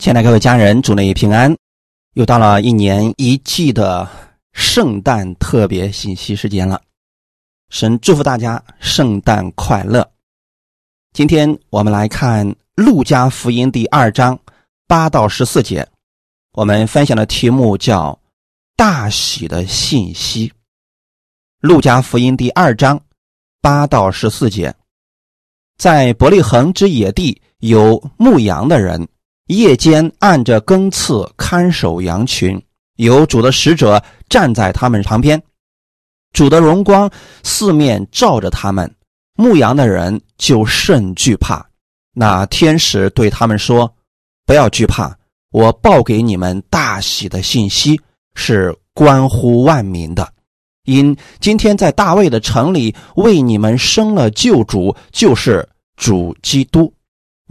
亲爱的各位家人，祝你平安！又到了一年一季的圣诞特别信息时间了，神祝福大家圣诞快乐！今天我们来看《路加福音》第二章八到十四节，我们分享的题目叫“大喜的信息”。《路加福音》第二章八到十四节，在伯利恒之野地有牧羊的人。夜间按着更次看守羊群，有主的使者站在他们旁边，主的荣光四面照着他们，牧羊的人就甚惧怕。那天使对他们说：“不要惧怕，我报给你们大喜的信息是关乎万民的，因今天在大卫的城里为你们生了救主，就是主基督。”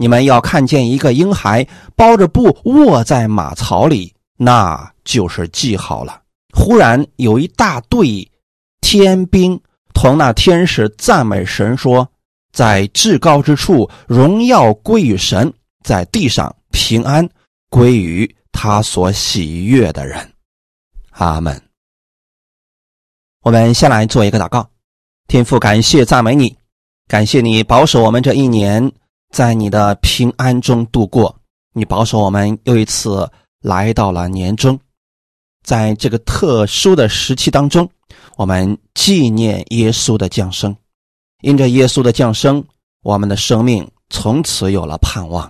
你们要看见一个婴孩包着布卧在马槽里，那就是记号了。忽然有一大队天兵同那天使赞美神说：“在至高之处荣耀归于神，在地上平安归于他所喜悦的人。”阿门。我们先来做一个祷告，天父，感谢赞美你，感谢你保守我们这一年。在你的平安中度过，你保守我们又一次来到了年终，在这个特殊的时期当中，我们纪念耶稣的降生。因着耶稣的降生，我们的生命从此有了盼望；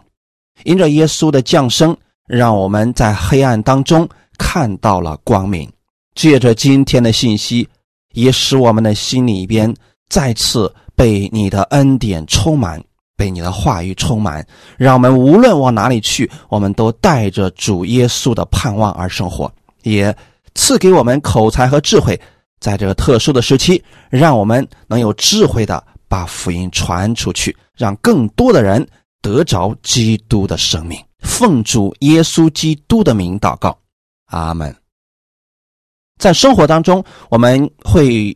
因着耶稣的降生，让我们在黑暗当中看到了光明。借着今天的信息，也使我们的心里边再次被你的恩典充满。被你的话语充满，让我们无论往哪里去，我们都带着主耶稣的盼望而生活，也赐给我们口才和智慧，在这个特殊的时期，让我们能有智慧的把福音传出去，让更多的人得着基督的生命。奉主耶稣基督的名祷告，阿门。在生活当中，我们会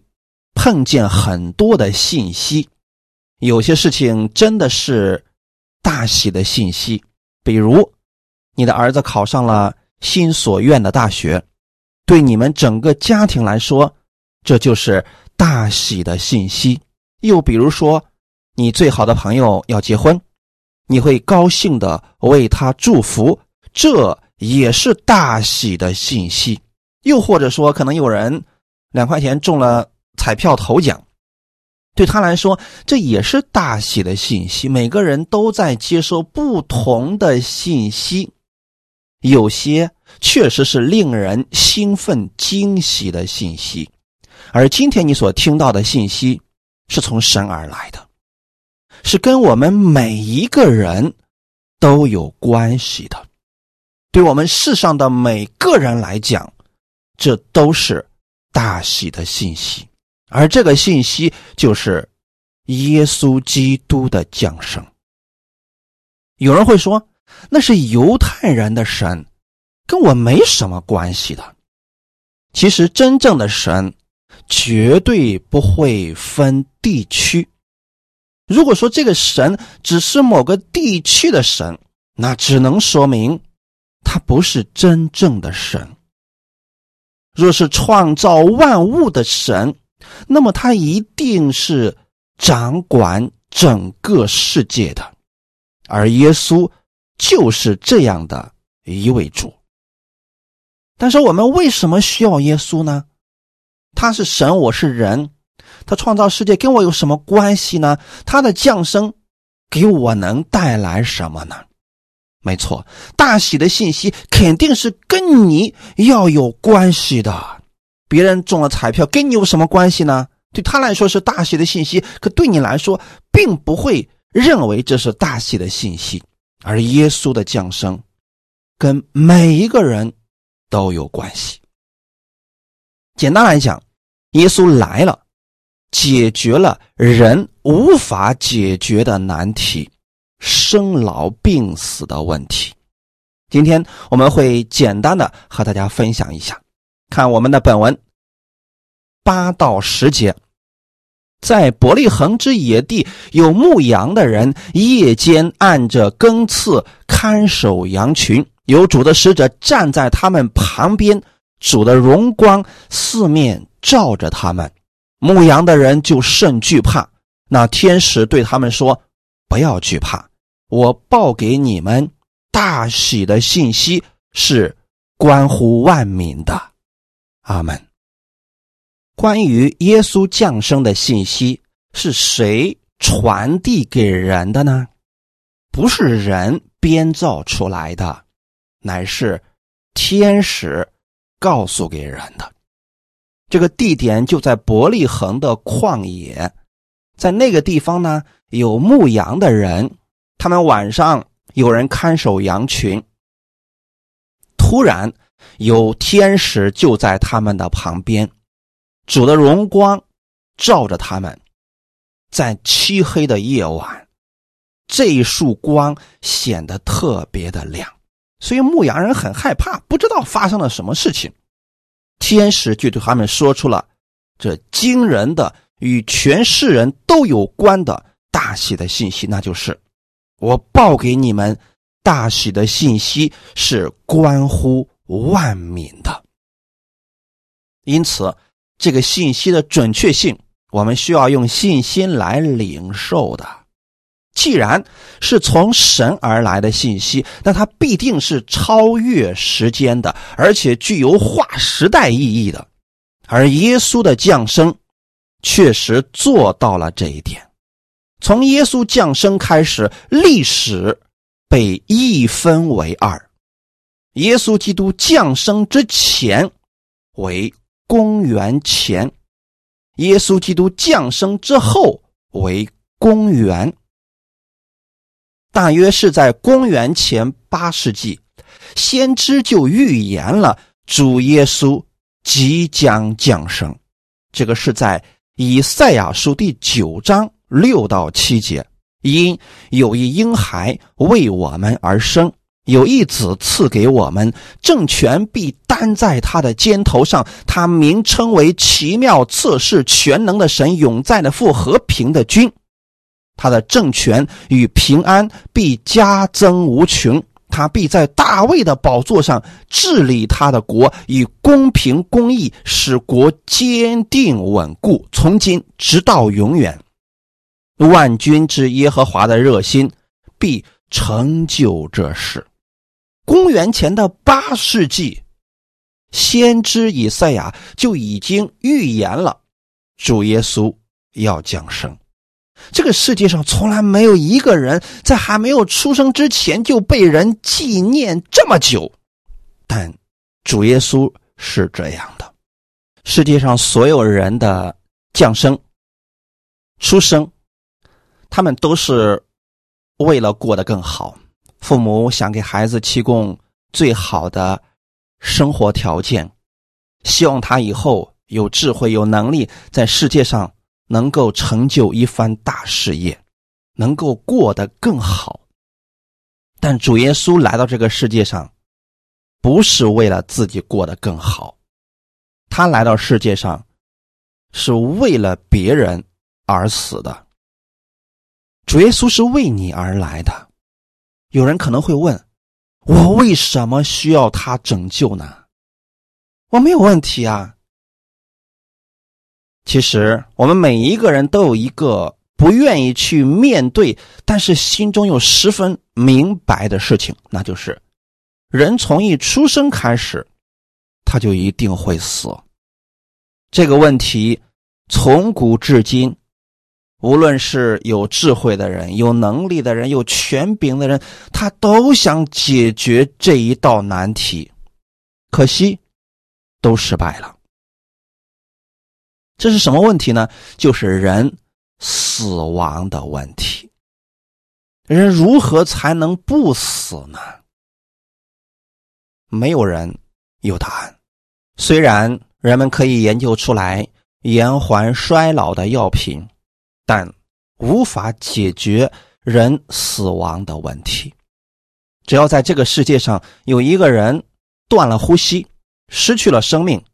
碰见很多的信息。有些事情真的是大喜的信息，比如你的儿子考上了心所愿的大学，对你们整个家庭来说，这就是大喜的信息。又比如说，你最好的朋友要结婚，你会高兴的为他祝福，这也是大喜的信息。又或者说，可能有人两块钱中了彩票头奖。对他来说，这也是大喜的信息。每个人都在接收不同的信息，有些确实是令人兴奋、惊喜的信息。而今天你所听到的信息，是从神而来的，是跟我们每一个人都有关系的。对我们世上的每个人来讲，这都是大喜的信息。而这个信息就是耶稣基督的降生。有人会说，那是犹太人的神，跟我没什么关系的。其实，真正的神绝对不会分地区。如果说这个神只是某个地区的神，那只能说明他不是真正的神。若是创造万物的神，那么他一定是掌管整个世界的，而耶稣就是这样的一位主。但是我们为什么需要耶稣呢？他是神，我是人，他创造世界跟我有什么关系呢？他的降生给我能带来什么呢？没错，大喜的信息肯定是跟你要有关系的。别人中了彩票，跟你有什么关系呢？对他来说是大喜的信息，可对你来说，并不会认为这是大喜的信息。而耶稣的降生，跟每一个人都有关系。简单来讲，耶稣来了，解决了人无法解决的难题——生老病死的问题。今天我们会简单的和大家分享一下，看我们的本文。八到十节，在伯利恒之野地，有牧羊的人夜间按着更次看守羊群。有主的使者站在他们旁边，主的荣光四面照着他们，牧羊的人就甚惧怕。那天使对他们说：“不要惧怕，我报给你们大喜的信息是关乎万民的。”阿门。关于耶稣降生的信息是谁传递给人的呢？不是人编造出来的，乃是天使告诉给人的。这个地点就在伯利恒的旷野，在那个地方呢，有牧羊的人，他们晚上有人看守羊群。突然，有天使就在他们的旁边。主的荣光照着他们，在漆黑的夜晚，这一束光显得特别的亮，所以牧羊人很害怕，不知道发生了什么事情。天使就对他们说出了这惊人的、与全世人都有关的大喜的信息，那就是我报给你们大喜的信息是关乎万民的，因此。这个信息的准确性，我们需要用信心来领受的。既然是从神而来的信息，那它必定是超越时间的，而且具有划时代意义的。而耶稣的降生确实做到了这一点。从耶稣降生开始，历史被一分为二：耶稣基督降生之前为。公元前，耶稣基督降生之后为公元，大约是在公元前八世纪，先知就预言了主耶稣即将降生。这个是在以赛亚书第九章六到七节，因有一婴孩为我们而生。有一子赐给我们，政权必担在他的肩头上。他名称为奇妙、测试、全能的神，永在的父，和平的君。他的政权与平安必加增无穷。他必在大卫的宝座上治理他的国，以公平公义使国坚定稳固，从今直到永远。万军之耶和华的热心必成就这事。公元前的八世纪，先知以赛亚就已经预言了主耶稣要降生。这个世界上从来没有一个人在还没有出生之前就被人纪念这么久，但主耶稣是这样的。世界上所有人的降生、出生，他们都是为了过得更好。父母想给孩子提供最好的生活条件，希望他以后有智慧、有能力，在世界上能够成就一番大事业，能够过得更好。但主耶稣来到这个世界上，不是为了自己过得更好，他来到世界上是为了别人而死的。主耶稣是为你而来的。有人可能会问：“我为什么需要他拯救呢？”我没有问题啊。其实我们每一个人都有一个不愿意去面对，但是心中又十分明白的事情，那就是人从一出生开始，他就一定会死。这个问题从古至今。无论是有智慧的人、有能力的人、有权柄的人，他都想解决这一道难题，可惜都失败了。这是什么问题呢？就是人死亡的问题。人如何才能不死呢？没有人有答案。虽然人们可以研究出来延缓衰老的药品。但无法解决人死亡的问题。只要在这个世界上有一个人断了呼吸，失去了生命，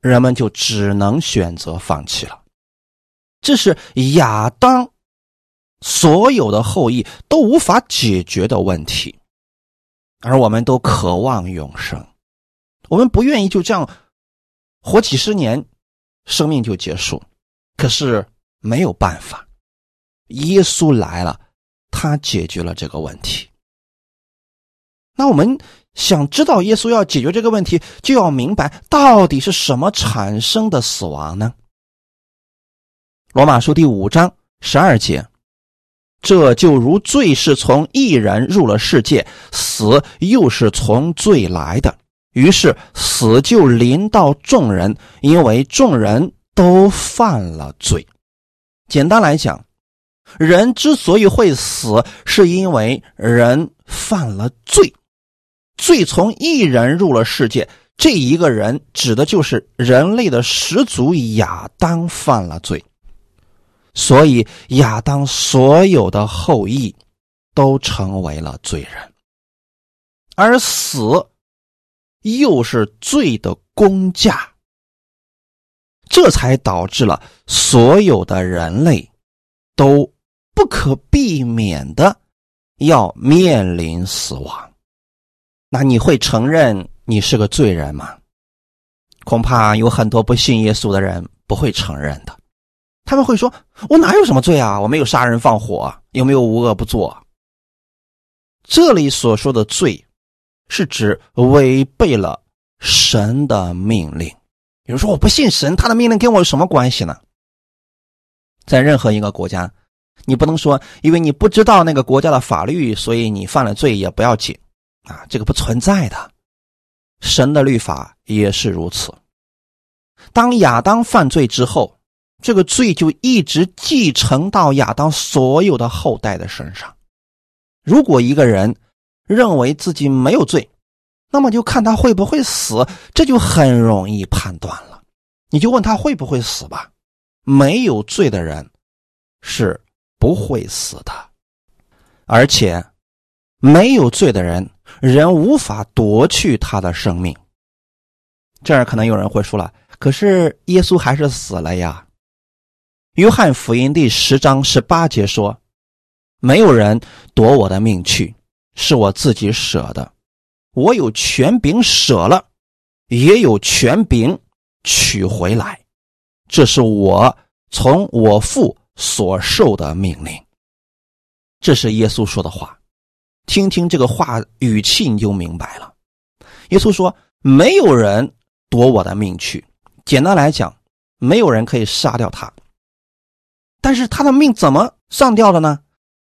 人们就只能选择放弃了。这是亚当所有的后裔都无法解决的问题。而我们都渴望永生，我们不愿意就这样活几十年，生命就结束。可是没有办法，耶稣来了，他解决了这个问题。那我们想知道耶稣要解决这个问题，就要明白到底是什么产生的死亡呢？罗马书第五章十二节，这就如罪是从一人入了世界，死又是从罪来的，于是死就临到众人，因为众人都犯了罪。简单来讲，人之所以会死，是因为人犯了罪。罪从一人入了世界，这一个人指的就是人类的始祖亚当犯了罪。所以，亚当所有的后裔都成为了罪人，而死又是罪的公价，这才导致了所有的人类都不可避免的要面临死亡。那你会承认你是个罪人吗？恐怕有很多不信耶稣的人不会承认的。他们会说：“我哪有什么罪啊？我没有杀人放火，有没有无恶不作？”这里所说的罪，是指违背了神的命令。比如说，我不信神，他的命令跟我有什么关系呢？在任何一个国家，你不能说因为你不知道那个国家的法律，所以你犯了罪也不要紧啊，这个不存在的。神的律法也是如此。当亚当犯罪之后。这个罪就一直继承到亚当所有的后代的身上。如果一个人认为自己没有罪，那么就看他会不会死，这就很容易判断了。你就问他会不会死吧。没有罪的人是不会死的，而且没有罪的人，人无法夺去他的生命。这儿可能有人会说了，可是耶稣还是死了呀。约翰福音第十章十八节说：“没有人夺我的命去，是我自己舍的。我有权柄舍了，也有权柄取回来。这是我从我父所受的命令。”这是耶稣说的话。听听这个话语气，你就明白了。耶稣说：“没有人夺我的命去。简单来讲，没有人可以杀掉他。”但是他的命怎么上吊的呢？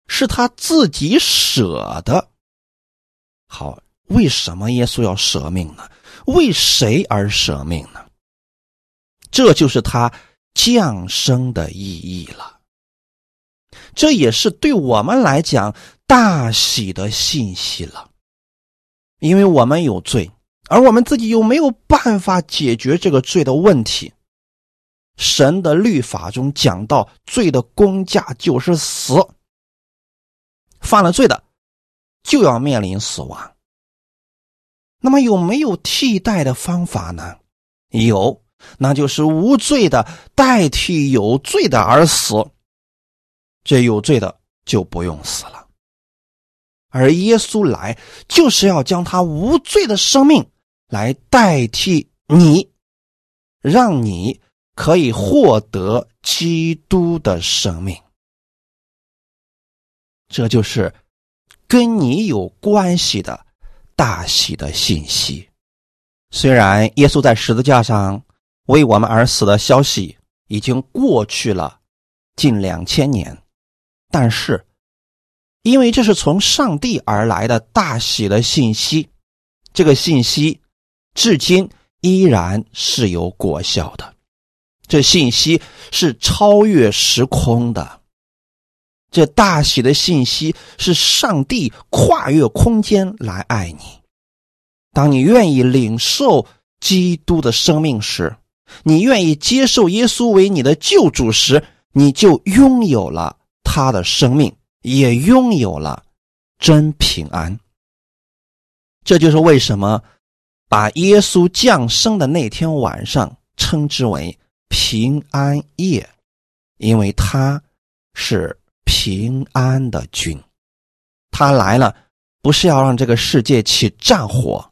是他自己舍的。好，为什么耶稣要舍命呢？为谁而舍命呢？这就是他降生的意义了。这也是对我们来讲大喜的信息了，因为我们有罪，而我们自己又没有办法解决这个罪的问题。神的律法中讲到，罪的公价就是死。犯了罪的就要面临死亡。那么有没有替代的方法呢？有，那就是无罪的代替有罪的而死。这有罪的就不用死了。而耶稣来就是要将他无罪的生命来代替你，让你。可以获得基督的生命，这就是跟你有关系的大喜的信息。虽然耶稣在十字架上为我们而死的消息已经过去了近两千年，但是因为这是从上帝而来的大喜的信息，这个信息至今依然是有果效的。这信息是超越时空的，这大喜的信息是上帝跨越空间来爱你。当你愿意领受基督的生命时，你愿意接受耶稣为你的救主时，你就拥有了他的生命，也拥有了真平安。这就是为什么把耶稣降生的那天晚上称之为。平安夜，因为他是平安的君，他来了不是要让这个世界起战火，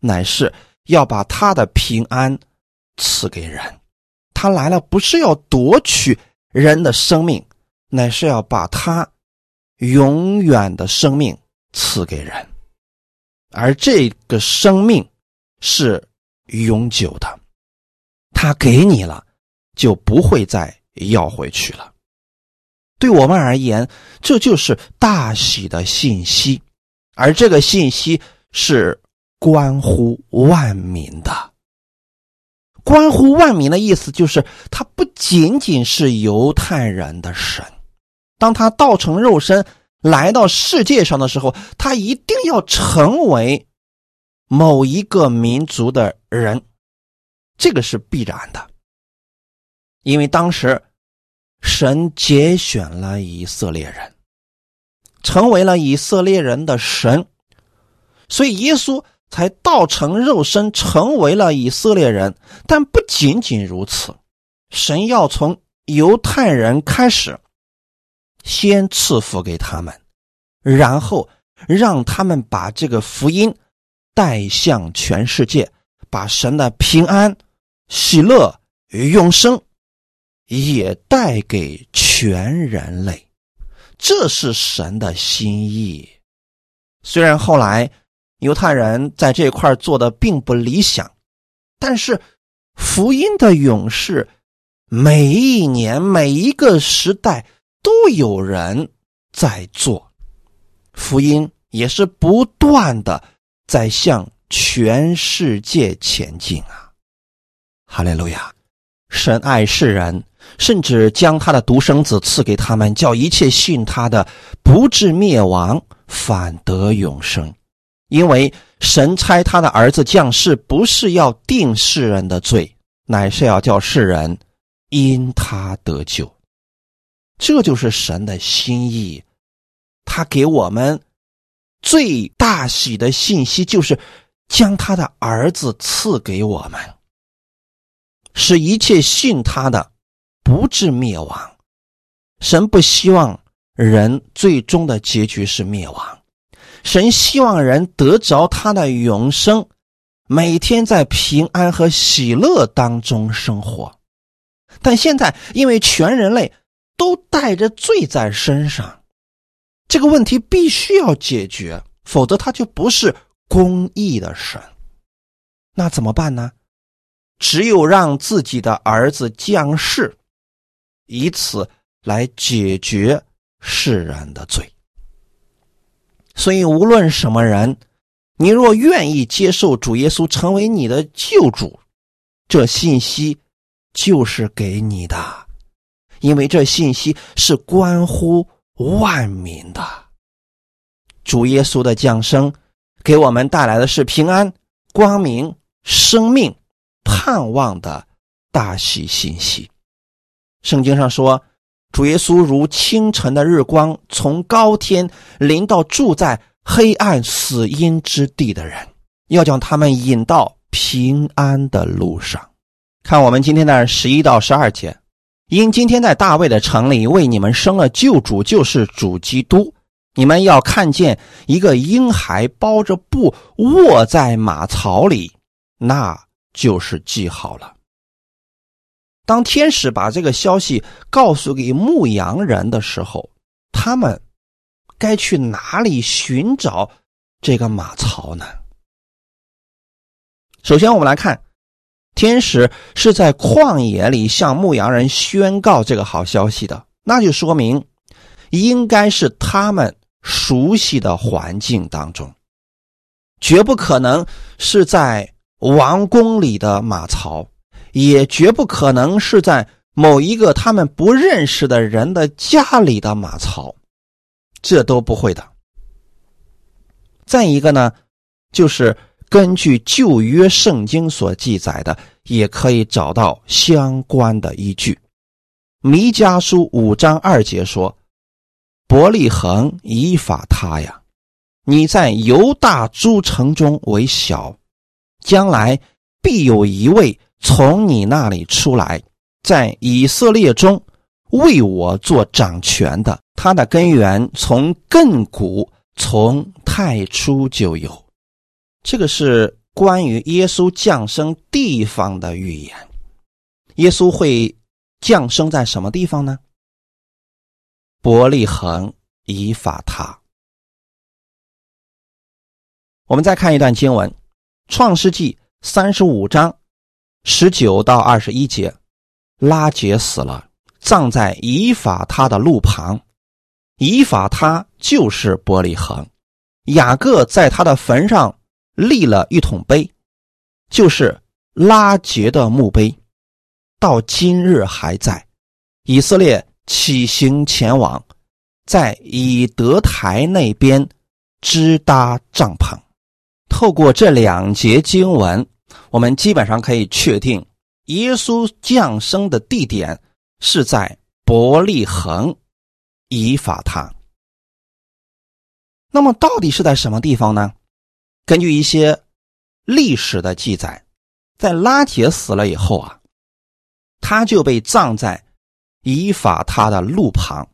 乃是要把他的平安赐给人。他来了，不是要夺取人的生命，乃是要把他永远的生命赐给人，而这个生命是永久的。他给你了，就不会再要回去了。对我们而言，这就是大喜的信息，而这个信息是关乎万民的。关乎万民的意思就是，他不仅仅是犹太人的神。当他道成肉身来到世界上的时候，他一定要成为某一个民族的人，这个是必然的，因为当时。神节选了以色列人，成为了以色列人的神，所以耶稣才道成肉身，成为了以色列人。但不仅仅如此，神要从犹太人开始，先赐福给他们，然后让他们把这个福音带向全世界，把神的平安、喜乐与、永生。也带给全人类，这是神的心意。虽然后来犹太人在这块做的并不理想，但是福音的勇士，每一年每一个时代都有人在做，福音也是不断的在向全世界前进啊！哈利路亚，神爱世人。甚至将他的独生子赐给他们，叫一切信他的不至灭亡，反得永生。因为神差他的儿子降世，不是要定世人的罪，乃是要叫世人因他得救。这就是神的心意。他给我们最大喜的信息，就是将他的儿子赐给我们，使一切信他的。不至灭亡，神不希望人最终的结局是灭亡，神希望人得着他的永生，每天在平安和喜乐当中生活。但现在因为全人类都带着罪在身上，这个问题必须要解决，否则他就不是公义的神。那怎么办呢？只有让自己的儿子降世。以此来解决世人的罪，所以无论什么人，你若愿意接受主耶稣成为你的救主，这信息就是给你的，因为这信息是关乎万民的。主耶稣的降生给我们带来的是平安、光明、生命、盼望的大喜信息。圣经上说，主耶稣如清晨的日光，从高天临到住在黑暗死荫之地的人，要将他们引到平安的路上。看我们今天的十一到十二节，因今天在大卫的城里为你们生了救主，就是主基督。你们要看见一个婴孩包着布卧在马槽里，那就是记号了。当天使把这个消息告诉给牧羊人的时候，他们该去哪里寻找这个马槽呢？首先，我们来看，天使是在旷野里向牧羊人宣告这个好消息的，那就说明应该是他们熟悉的环境当中，绝不可能是在王宫里的马槽。也绝不可能是在某一个他们不认识的人的家里的马槽，这都不会的。再一个呢，就是根据旧约圣经所记载的，也可以找到相关的依据。弥迦书五章二节说：“伯利恒以法他呀，你在犹大诸城中为小，将来必有一位。”从你那里出来，在以色列中为我做掌权的，他的根源从亘古从太初就有。这个是关于耶稣降生地方的预言。耶稣会降生在什么地方呢？伯利恒以法他。我们再看一段经文，《创世纪》三十五章十九到二十一节：拉结死了，葬在以法他的路旁。以法他就是伯利恒。雅各在他的坟上立了一桶碑，就是拉结的墓碑，到今日还在。以色列。起行前往，在以德台那边支搭帐篷。透过这两节经文，我们基本上可以确定，耶稣降生的地点是在伯利恒以法他。那么，到底是在什么地方呢？根据一些历史的记载，在拉铁死了以后啊，他就被葬在。以法他的路旁，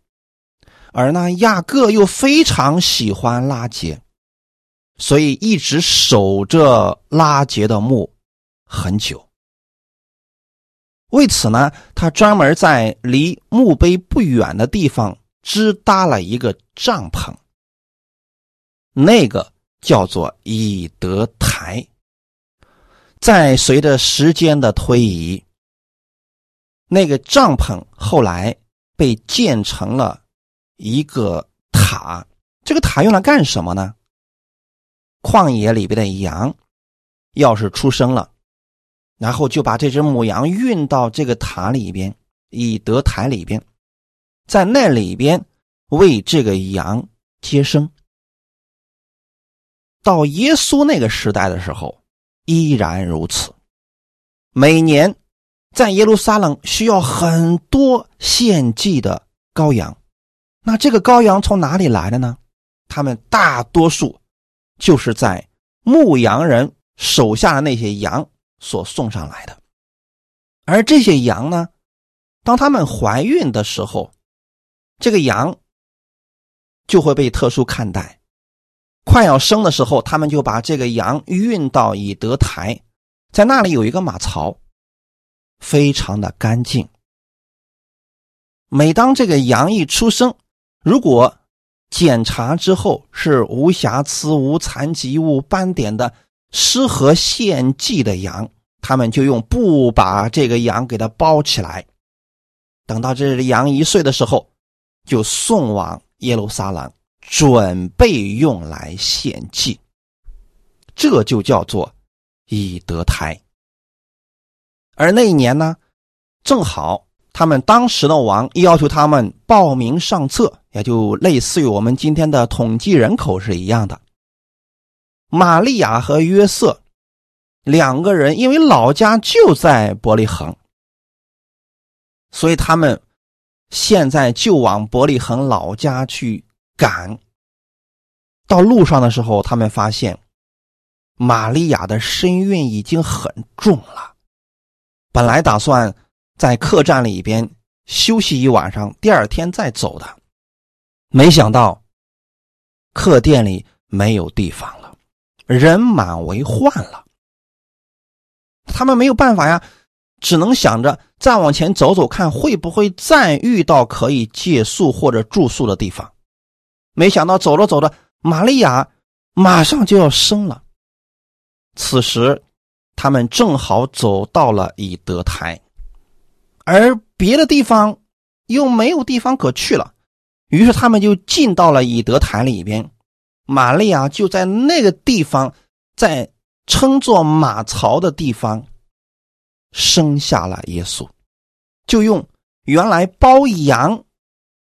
而那亚各又非常喜欢拉杰，所以一直守着拉杰的墓很久。为此呢，他专门在离墓碑不远的地方支搭了一个帐篷，那个叫做以德台。在随着时间的推移。那个帐篷后来被建成了一个塔，这个塔用来干什么呢？旷野里边的羊要是出生了，然后就把这只母羊运到这个塔里边，以德台里边，在那里边为这个羊接生。到耶稣那个时代的时候，依然如此，每年。在耶路撒冷需要很多献祭的羔羊，那这个羔羊从哪里来的呢？他们大多数就是在牧羊人手下的那些羊所送上来的。而这些羊呢，当他们怀孕的时候，这个羊就会被特殊看待。快要生的时候，他们就把这个羊运到以德台，在那里有一个马槽。非常的干净。每当这个羊一出生，如果检查之后是无瑕疵、无残疾、无斑点的，适合献祭的羊，他们就用布把这个羊给它包起来。等到这羊一岁的时候，就送往耶路撒冷，准备用来献祭。这就叫做以德胎。而那一年呢，正好他们当时的王要求他们报名上册，也就类似于我们今天的统计人口是一样的。玛利亚和约瑟两个人因为老家就在伯利恒，所以他们现在就往伯利恒老家去赶。到路上的时候，他们发现玛利亚的身孕已经很重了。本来打算在客栈里边休息一晚上，第二天再走的，没想到客店里没有地方了，人满为患了。他们没有办法呀，只能想着再往前走走，看会不会再遇到可以借宿或者住宿的地方。没想到走着走着，玛利亚马上就要生了。此时。他们正好走到了以德台，而别的地方又没有地方可去了，于是他们就进到了以德台里边。玛利亚就在那个地方，在称作马槽的地方生下了耶稣，就用原来包羊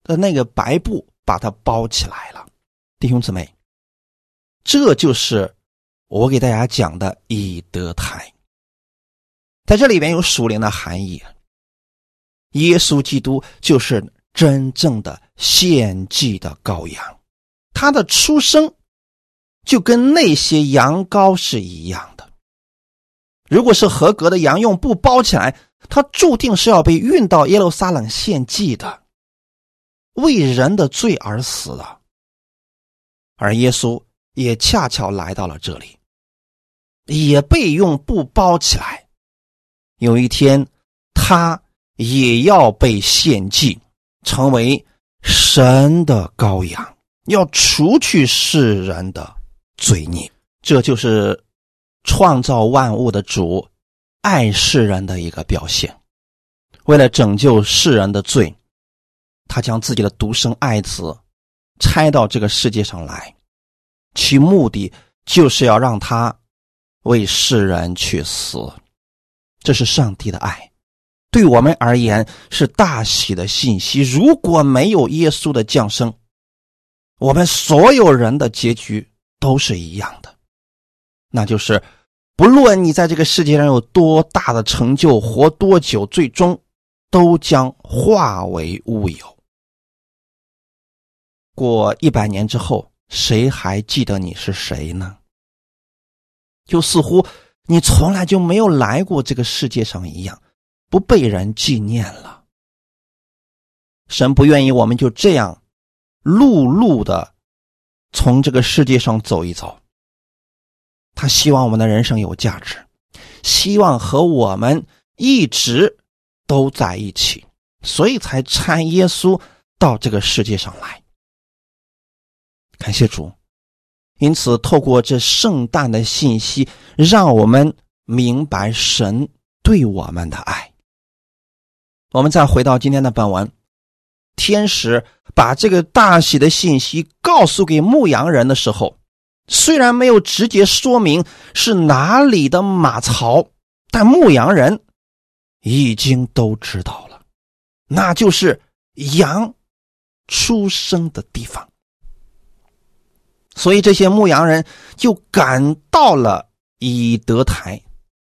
的那个白布把它包起来了。弟兄姊妹，这就是。我给大家讲的以德台，在这里边有属灵的含义。耶稣基督就是真正的献祭的羔羊，他的出生就跟那些羊羔是一样的。如果是合格的羊，用布包起来，他注定是要被运到耶路撒冷献祭的，为人的罪而死的。而耶稣也恰巧来到了这里，也被用布包起来。有一天，他也要被献祭，成为神的羔羊，要除去世人的罪孽。这就是创造万物的主爱世人的一个表现。为了拯救世人的罪，他将自己的独生爱子拆到这个世界上来，其目的就是要让他为世人去死。这是上帝的爱，对我们而言是大喜的信息。如果没有耶稣的降生，我们所有人的结局都是一样的，那就是不论你在这个世界上有多大的成就，活多久，最终。都将化为乌有。过一百年之后，谁还记得你是谁呢？就似乎你从来就没有来过这个世界上一样，不被人纪念了。神不愿意我们就这样碌碌的从这个世界上走一走。他希望我们的人生有价值，希望和我们一直。都在一起，所以才差耶稣到这个世界上来。感谢主，因此透过这圣诞的信息，让我们明白神对我们的爱。我们再回到今天的本文，天使把这个大喜的信息告诉给牧羊人的时候，虽然没有直接说明是哪里的马槽，但牧羊人。已经都知道了，那就是羊出生的地方。所以这些牧羊人就赶到了以德台，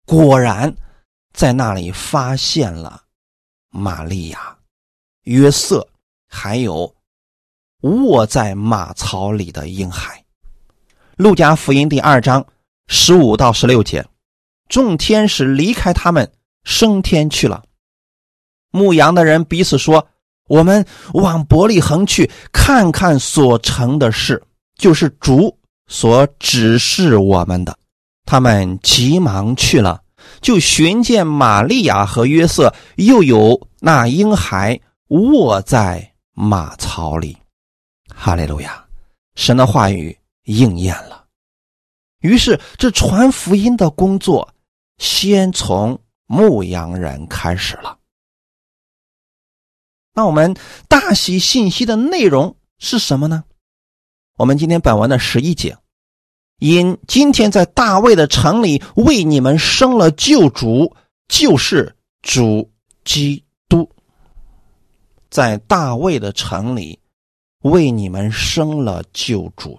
果然在那里发现了玛利亚、约瑟，还有卧在马槽里的婴孩。路加福音第二章十五到十六节，众天使离开他们。升天去了。牧羊的人彼此说：“我们往伯利恒去看看所成的事，就是主所指示我们的。”他们急忙去了，就寻见玛利亚和约瑟，又有那婴孩卧在马槽里。哈利路亚！神的话语应验了。于是，这传福音的工作先从。牧羊人开始了。那我们大喜信息的内容是什么呢？我们今天本文的十一节，因今天在大卫的城里为你们生了救主，就是主基督。在大卫的城里为你们生了救主，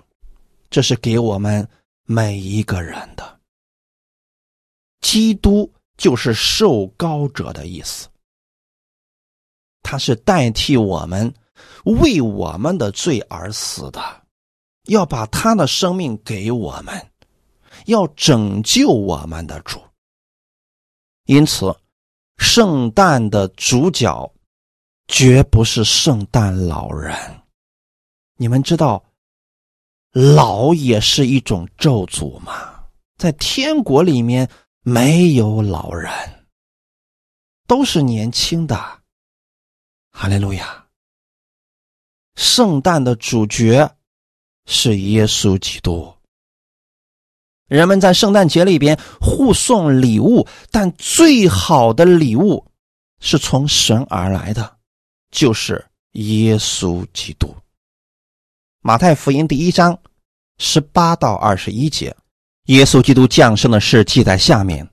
这是给我们每一个人的基督。就是受膏者的意思，他是代替我们为我们的罪而死的，要把他的生命给我们，要拯救我们的主。因此，圣诞的主角绝不是圣诞老人。你们知道，老也是一种咒诅吗？在天国里面。没有老人，都是年轻的。哈利路亚！圣诞的主角是耶稣基督。人们在圣诞节里边互送礼物，但最好的礼物是从神而来的，就是耶稣基督。马太福音第一章十八到二十一节。耶稣基督降生的事记在下面。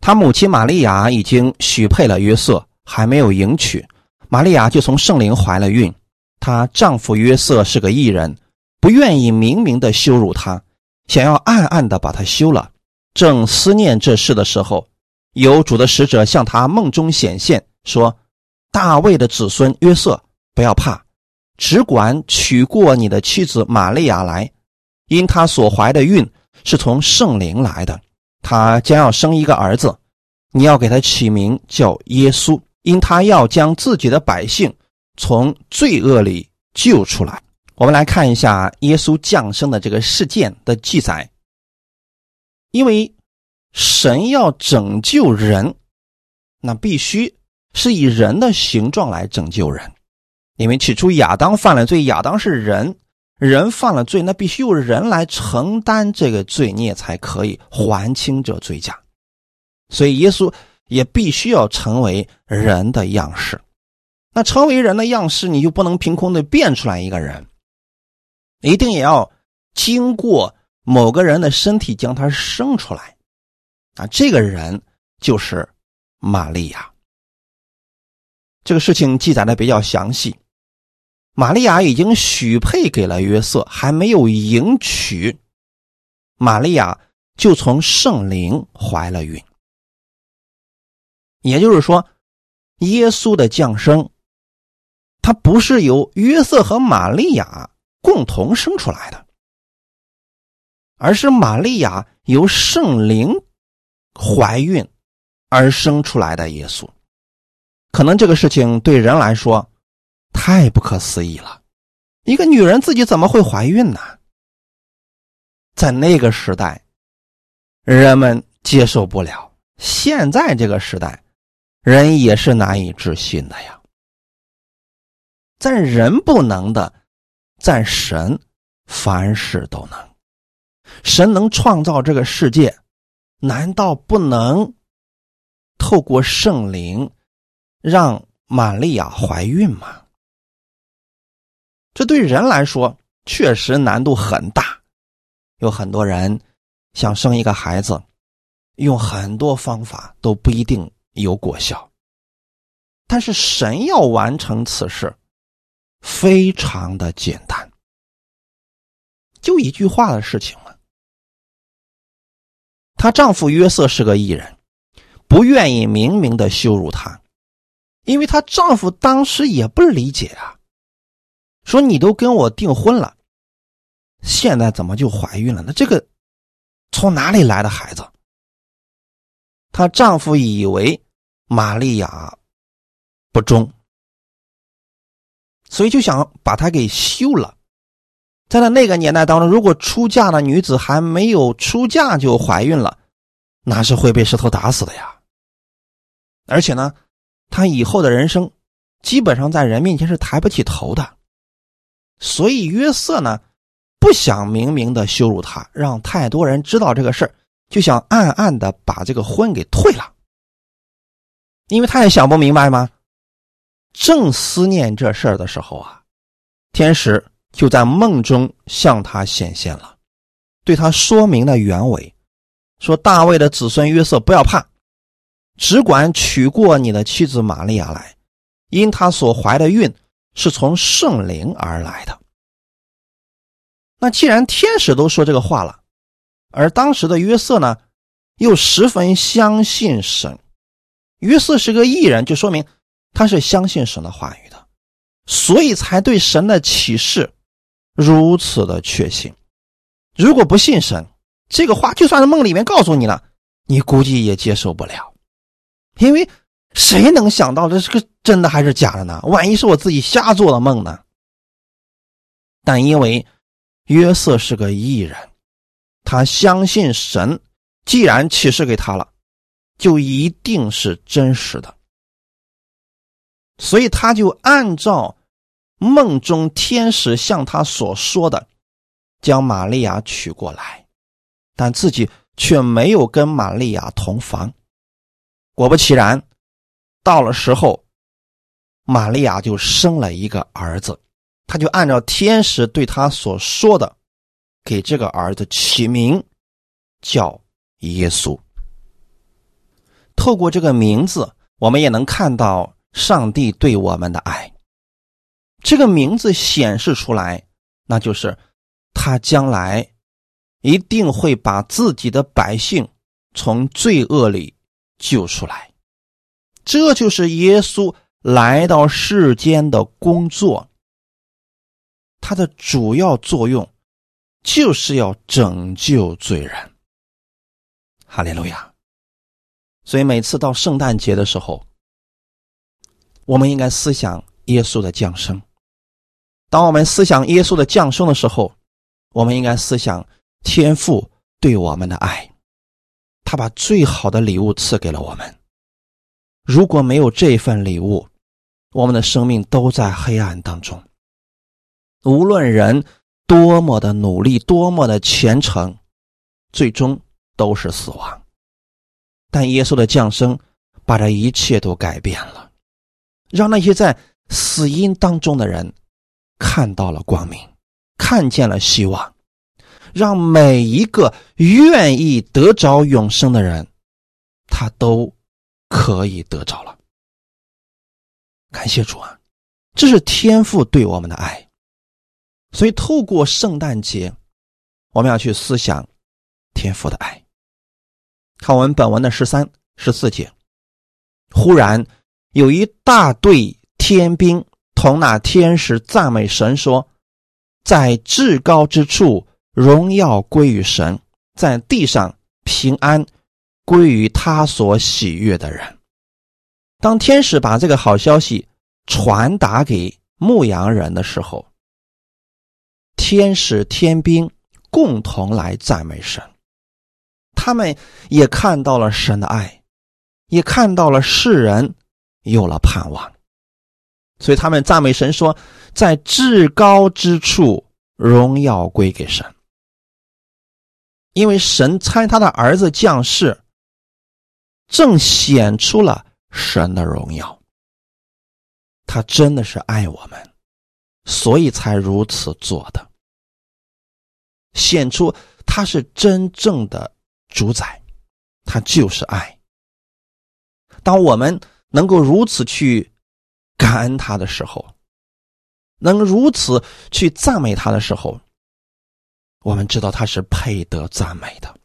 他母亲玛利亚已经许配了约瑟，还没有迎娶，玛利亚就从圣灵怀了孕。她丈夫约瑟是个异人，不愿意明明的羞辱他，想要暗暗的把他休了。正思念这事的时候，有主的使者向他梦中显现，说：“大卫的子孙约瑟，不要怕，只管娶过你的妻子玛利亚来，因她所怀的孕。”是从圣灵来的，他将要生一个儿子，你要给他起名叫耶稣，因他要将自己的百姓从罪恶里救出来。我们来看一下耶稣降生的这个事件的记载。因为神要拯救人，那必须是以人的形状来拯救人。因为起初亚当犯了罪，亚当是人，人犯了罪，那必须由人来承担这个罪孽，才可以还清这罪价。所以耶稣也必须要成为人的样式。那成为人的样式，你就不能凭空的变出来一个人，一定也要经过某个人的身体将他生出来。啊，这个人就是玛利亚。这个事情记载的比较详细。玛利亚已经许配给了约瑟，还没有迎娶，玛利亚就从圣灵怀了孕。也就是说，耶稣的降生，他不是由约瑟和玛利亚共同生出来的，而是玛利亚由圣灵怀孕而生出来的耶稣。可能这个事情对人来说。太不可思议了！一个女人自己怎么会怀孕呢？在那个时代，人们接受不了；现在这个时代，人也是难以置信的呀。在人不能的，在神凡事都能。神能创造这个世界，难道不能透过圣灵让玛利亚怀孕吗？这对人来说确实难度很大，有很多人想生一个孩子，用很多方法都不一定有果效。但是神要完成此事，非常的简单，就一句话的事情了。她丈夫约瑟是个艺人，不愿意明明的羞辱她，因为她丈夫当时也不理解啊。说你都跟我订婚了，现在怎么就怀孕了？那这个从哪里来的孩子？她丈夫以为玛利亚不忠，所以就想把她给休了。在那个年代当中，如果出嫁的女子还没有出嫁就怀孕了，那是会被石头打死的呀。而且呢，她以后的人生基本上在人面前是抬不起头的。所以约瑟呢，不想明明的羞辱他，让太多人知道这个事，就想暗暗的把这个婚给退了。因为他也想不明白吗？正思念这事儿的时候啊，天使就在梦中向他显现了，对他说明了原委，说大卫的子孙约瑟不要怕，只管娶过你的妻子玛利亚来，因他所怀的孕。是从圣灵而来的。那既然天使都说这个话了，而当时的约瑟呢，又十分相信神。约瑟是个艺人，就说明他是相信神的话语的，所以才对神的启示如此的确信。如果不信神，这个话就算是梦里面告诉你了，你估计也接受不了，因为。谁能想到这是个真的还是假的呢？万一是我自己瞎做的梦呢？但因为约瑟是个艺人，他相信神，既然启示给他了，就一定是真实的，所以他就按照梦中天使向他所说的，将玛利亚娶过来，但自己却没有跟玛利亚同房。果不其然。到了时候，玛利亚就生了一个儿子，他就按照天使对他所说的，给这个儿子起名叫耶稣。透过这个名字，我们也能看到上帝对我们的爱。这个名字显示出来，那就是他将来一定会把自己的百姓从罪恶里救出来。这就是耶稣来到世间的工作，他的主要作用就是要拯救罪人。哈利路亚！所以每次到圣诞节的时候，我们应该思想耶稣的降生。当我们思想耶稣的降生的时候，我们应该思想天父对我们的爱，他把最好的礼物赐给了我们。如果没有这份礼物，我们的生命都在黑暗当中。无论人多么的努力，多么的虔诚，最终都是死亡。但耶稣的降生把这一切都改变了，让那些在死因当中的人。看到了光明，看见了希望，让每一个愿意得着永生的人，他都可以得着了。感谢主啊，这是天父对我们的爱。所以，透过圣诞节，我们要去思想天父的爱。看我们本文的十三、十四节，忽然有一大队天兵。同那天使赞美神说：“在至高之处，荣耀归于神；在地上，平安归于他所喜悦的人。”当天使把这个好消息传达给牧羊人的时候，天使天兵共同来赞美神，他们也看到了神的爱，也看到了世人有了盼望。所以他们赞美神说：“在至高之处，荣耀归给神。因为神差他的儿子降世，正显出了神的荣耀。他真的是爱我们，所以才如此做的。显出他是真正的主宰，他就是爱。当我们能够如此去。”感恩他的时候，能如此去赞美他的时候，我们知道他是配得赞美的。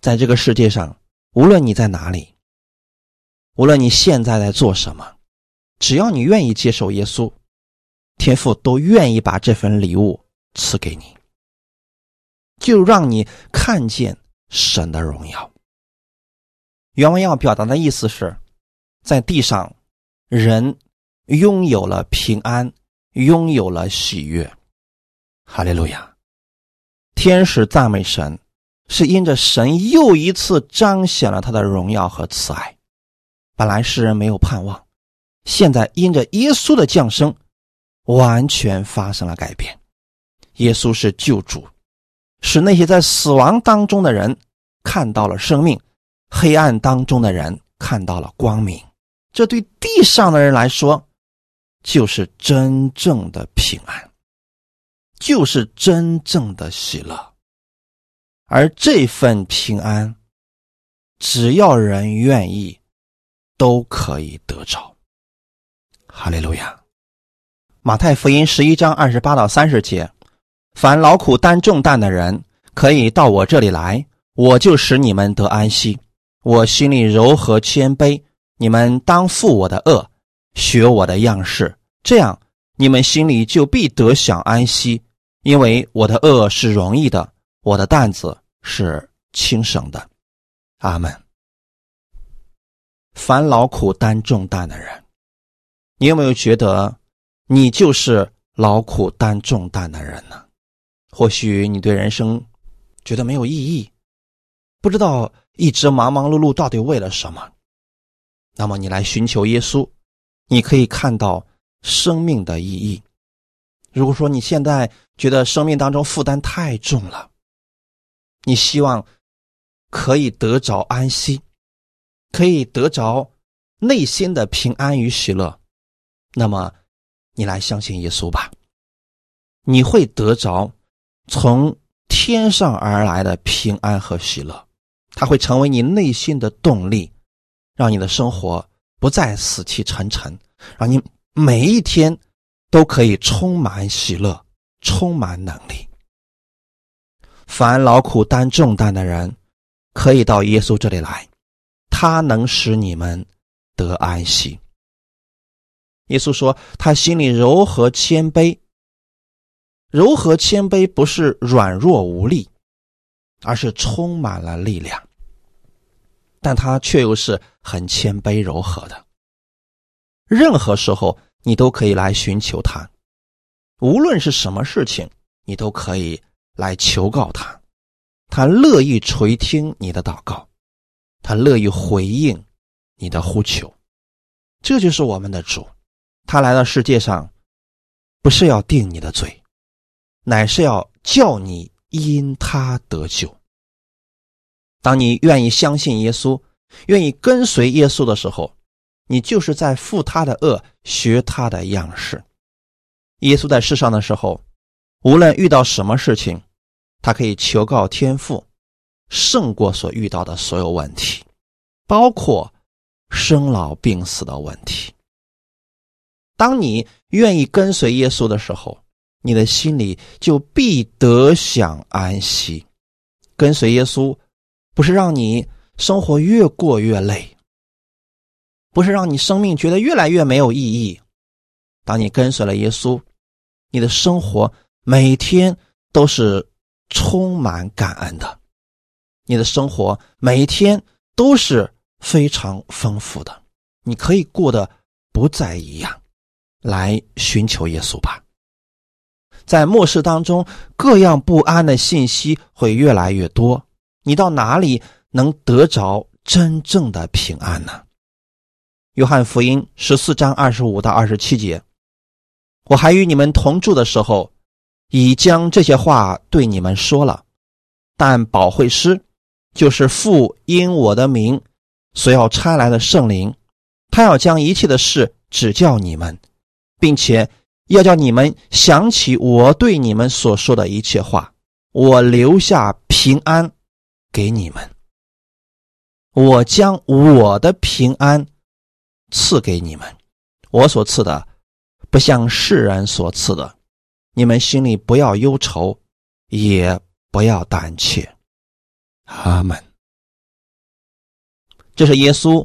在这个世界上，无论你在哪里，无论你现在在做什么，只要你愿意接受耶稣，天父都愿意把这份礼物赐给你，就让你看见神的荣耀。原文要表达的意思是，在地上。人拥有了平安，拥有了喜悦，哈利路亚！天使赞美神，是因着神又一次彰显了他的荣耀和慈爱。本来世人没有盼望，现在因着耶稣的降生，完全发生了改变。耶稣是救主，使那些在死亡当中的人看到了生命，黑暗当中的人看到了光明。这对地上的人来说，就是真正的平安，就是真正的喜乐。而这份平安，只要人愿意，都可以得着。哈利路亚！马太福音十一章二十八到三十节：凡劳苦担重担的人，可以到我这里来，我就使你们得安息。我心里柔和谦卑。你们当负我的恶，学我的样式，这样你们心里就必得享安息。因为我的恶是容易的，我的担子是轻省的。阿门。烦劳苦担重担的人，你有没有觉得你就是劳苦担重担的人呢？或许你对人生觉得没有意义，不知道一直忙忙碌碌到底为了什么。那么你来寻求耶稣，你可以看到生命的意义。如果说你现在觉得生命当中负担太重了，你希望可以得着安息，可以得着内心的平安与喜乐，那么你来相信耶稣吧，你会得着从天上而来的平安和喜乐，它会成为你内心的动力。让你的生活不再死气沉沉，让你每一天都可以充满喜乐，充满能力。凡劳苦担重担的人，可以到耶稣这里来，他能使你们得安息。耶稣说，他心里柔和谦卑，柔和谦卑不是软弱无力，而是充满了力量。但他却又是很谦卑柔和的。任何时候，你都可以来寻求他，无论是什么事情，你都可以来求告他，他乐意垂听你的祷告，他乐意回应你的呼求。这就是我们的主，他来到世界上，不是要定你的罪，乃是要叫你因他得救。当你愿意相信耶稣，愿意跟随耶稣的时候，你就是在负他的恶，学他的样式。耶稣在世上的时候，无论遇到什么事情，他可以求告天父，胜过所遇到的所有问题，包括生老病死的问题。当你愿意跟随耶稣的时候，你的心里就必得享安息。跟随耶稣，不是让你生活越过越累，不是让你生命觉得越来越没有意义。当你跟随了耶稣，你的生活每天都是充满感恩的，你的生活每一天都是非常丰富的，你可以过得不再一样。来寻求耶稣吧。在末世当中，各样不安的信息会越来越多，你到哪里能得着真正的平安呢？约翰福音十四章二十五到二十七节。我还与你们同住的时候，已将这些话对你们说了。但保惠师，就是父因我的名所要差来的圣灵，他要将一切的事指教你们，并且要叫你们想起我对你们所说的一切话。我留下平安给你们，我将我的平安赐给你们，我所赐的。不像世人所赐的，你们心里不要忧愁，也不要胆怯。阿门。这是耶稣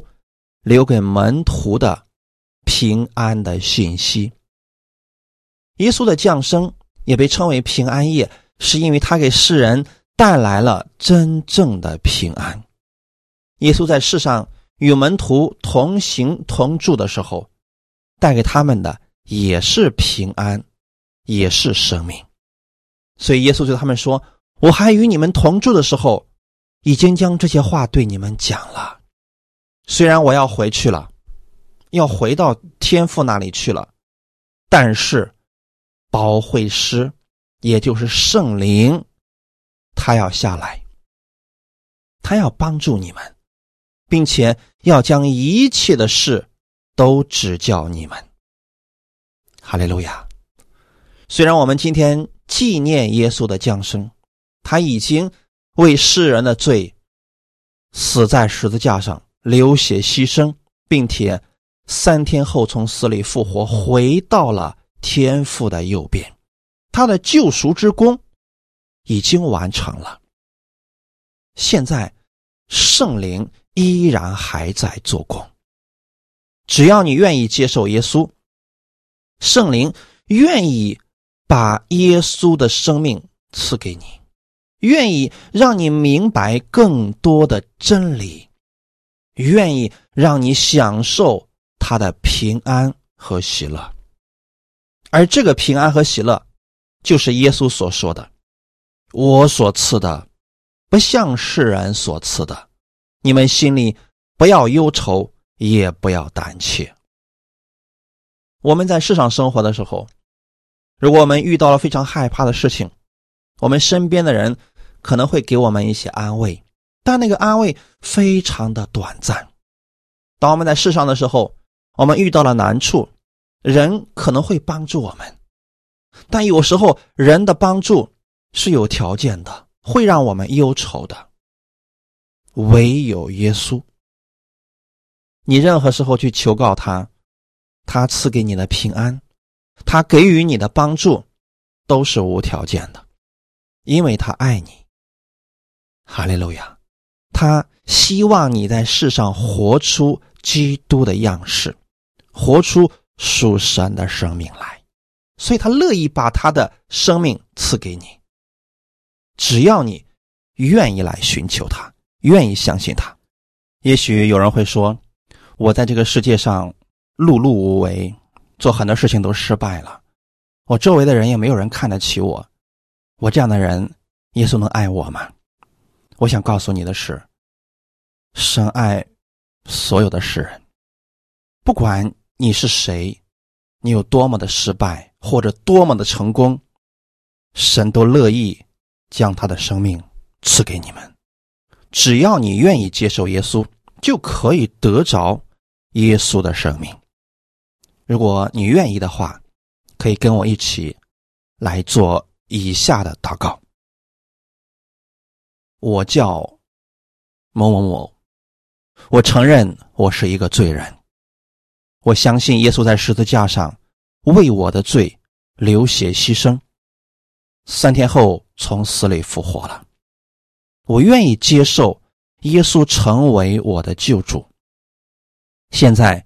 留给门徒的平安的信息。耶稣的降生也被称为平安夜，是因为他给世人带来了真正的平安。耶稣在世上与门徒同行同住的时候，带给他们的。也是平安，也是生命，所以耶稣对他们说：“我还与你们同住的时候，已经将这些话对你们讲了。虽然我要回去了，要回到天父那里去了，但是保惠师，也就是圣灵，他要下来，他要帮助你们，并且要将一切的事都指教你们。”哈利路亚！虽然我们今天纪念耶稣的降生，他已经为世人的罪死在十字架上，流血牺牲，并且三天后从死里复活，回到了天父的右边，他的救赎之功已经完成了。现在圣灵依然还在做工，只要你愿意接受耶稣。圣灵愿意把耶稣的生命赐给你，愿意让你明白更多的真理，愿意让你享受他的平安和喜乐。而这个平安和喜乐，就是耶稣所说的：“我所赐的，不像世人所赐的。你们心里不要忧愁，也不要胆怯。”我们在世上生活的时候，如果我们遇到了非常害怕的事情，我们身边的人可能会给我们一些安慰，但那个安慰非常的短暂。当我们在世上的时候，我们遇到了难处，人可能会帮助我们，但有时候人的帮助是有条件的，会让我们忧愁的。唯有耶稣，你任何时候去求告他。他赐给你的平安，他给予你的帮助，都是无条件的，因为他爱你。哈利路亚！他希望你在世上活出基督的样式，活出属神的生命来，所以他乐意把他的生命赐给你。只要你愿意来寻求他，愿意相信他。也许有人会说：“我在这个世界上。”碌碌无为，做很多事情都失败了。我周围的人也没有人看得起我，我这样的人，耶稣能爱我吗？我想告诉你的是，神爱所有的世人，不管你是谁，你有多么的失败或者多么的成功，神都乐意将他的生命赐给你们。只要你愿意接受耶稣，就可以得着耶稣的生命。如果你愿意的话。可以跟我一起来做以下的祷告。我叫某某某，我承认我是一个罪人，我相信耶稣在十字架上为我的罪流血牺牲，三天后从死里复活了。我愿意接受耶稣成为我的救主。现在，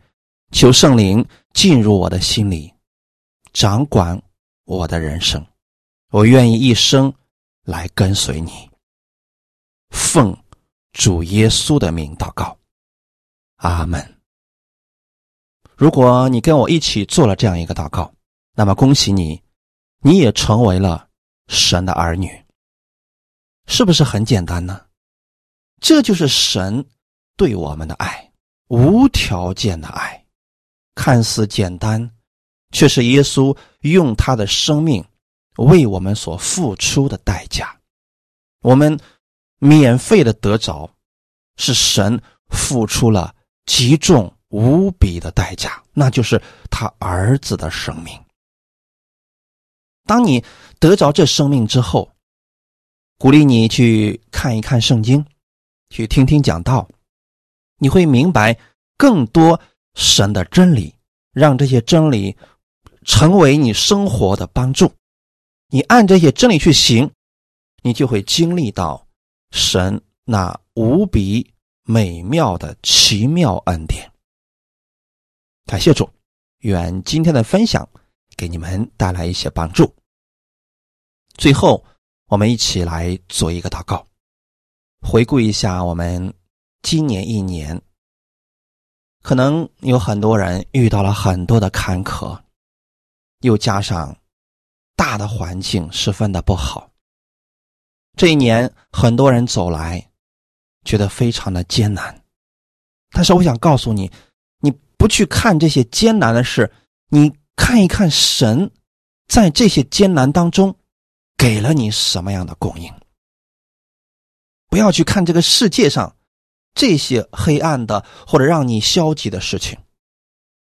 求圣灵进入我的心里。掌管我的人生，我愿意一生来跟随你。奉主耶稣的名祷告，阿门。如果你跟我一起做了这样一个祷告，那么恭喜你，你也成为了神的儿女。是不是很简单呢？这就是神对我们的爱，无条件的爱，看似简单。却是耶稣用他的生命为我们所付出的代价，我们免费的得着，是神付出了极重无比的代价，那就是他儿子的生命。当你得着这生命之后，鼓励你去看一看圣经，去听听讲道，你会明白更多神的真理，让这些真理。成为你生活的帮助，你按这些真理去行，你就会经历到神那无比美妙的奇妙恩典。感谢主，愿今天的分享给你们带来一些帮助。最后，我们一起来做一个祷告，回顾一下我们今年一年，可能有很多人遇到了很多的坎坷。又加上大的环境十分的不好，这一年很多人走来，觉得非常的艰难。但是我想告诉你，你不去看这些艰难的事，你看一看神在这些艰难当中给了你什么样的供应。不要去看这个世界上这些黑暗的或者让你消极的事情，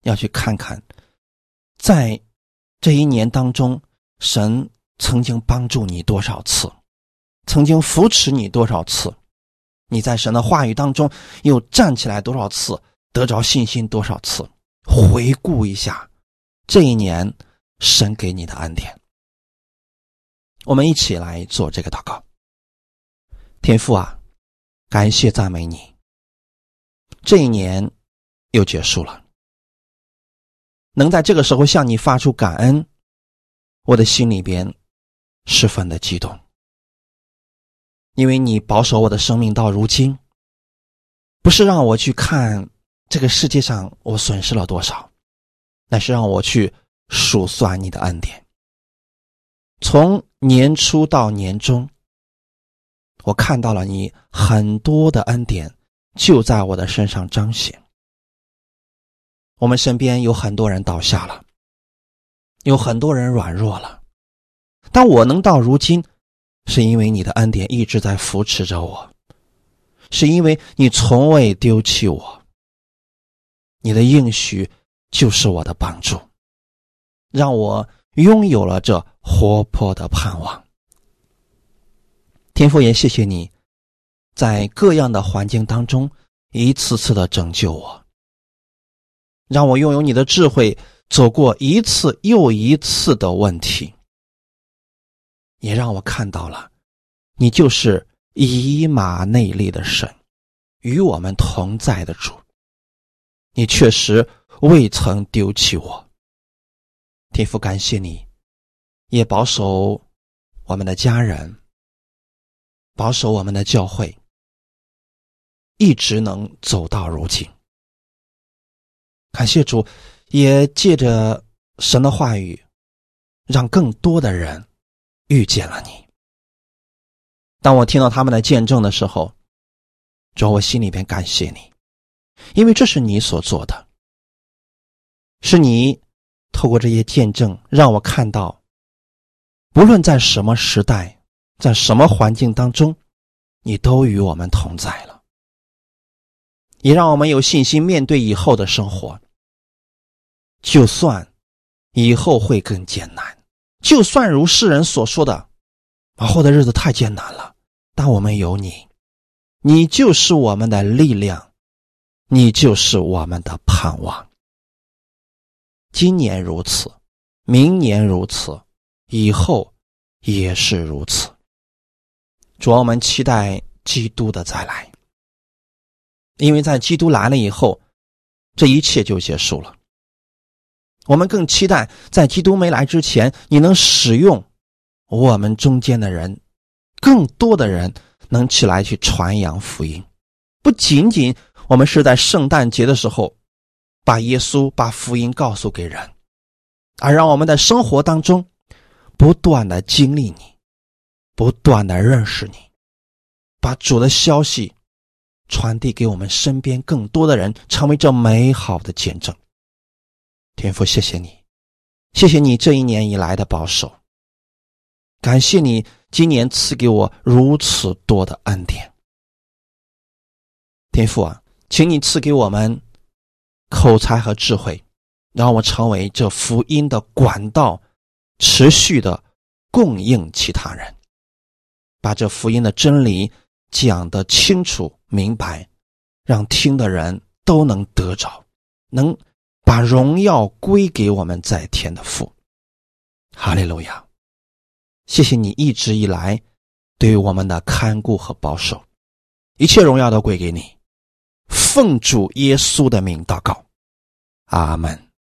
要去看看在。这一年当中，神曾经帮助你多少次，曾经扶持你多少次，你在神的话语当中又站起来多少次，得着信心多少次？回顾一下这一年神给你的恩典，我们一起来做这个祷告。天父啊，感谢赞美你，这一年又结束了。能在这个时候向你发出感恩，我的心里边十分的激动，因为你保守我的生命到如今，不是让我去看这个世界上我损失了多少，乃是让我去数算你的恩典。从年初到年终，我看到了你很多的恩典就在我的身上彰显。我们身边有很多人倒下了，有很多人软弱了，但我能到如今，是因为你的恩典一直在扶持着我，是因为你从未丢弃我。你的应许就是我的帮助，让我拥有了这活泼的盼望。天父也谢谢你，在各样的环境当中一次次的拯救我。让我拥有你的智慧，走过一次又一次的问题，也让我看到了，你就是以马内利的神，与我们同在的主。你确实未曾丢弃我。天父，感谢你，也保守我们的家人，保守我们的教会，一直能走到如今。感谢主，也借着神的话语，让更多的人遇见了你。当我听到他们的见证的时候，主，我心里边感谢你，因为这是你所做的，是你透过这些见证让我看到，不论在什么时代，在什么环境当中，你都与我们同在了，也让我们有信心面对以后的生活。就算以后会更艰难，就算如世人所说的，往后的日子太艰难了，但我们有你，你就是我们的力量，你就是我们的盼望。今年如此，明年如此，以后也是如此。主要，我们期待基督的再来，因为在基督来了以后，这一切就结束了。我们更期待在基督没来之前，你能使用我们中间的人，更多的人能起来去传扬福音。不仅仅我们是在圣诞节的时候把耶稣、把福音告诉给人，而让我们在生活当中不断的经历你，不断的认识你，把主的消息传递给我们身边更多的人，成为这美好的见证。天父，谢谢你，谢谢你这一年以来的保守，感谢你今年赐给我如此多的恩典。天父啊，请你赐给我们口才和智慧，让我成为这福音的管道，持续的供应其他人，把这福音的真理讲得清楚明白，让听的人都能得着，能。把荣耀归给我们在天的父，哈利路亚！谢谢你一直以来对我们的看顾和保守，一切荣耀都归给你。奉主耶稣的名祷告，阿门。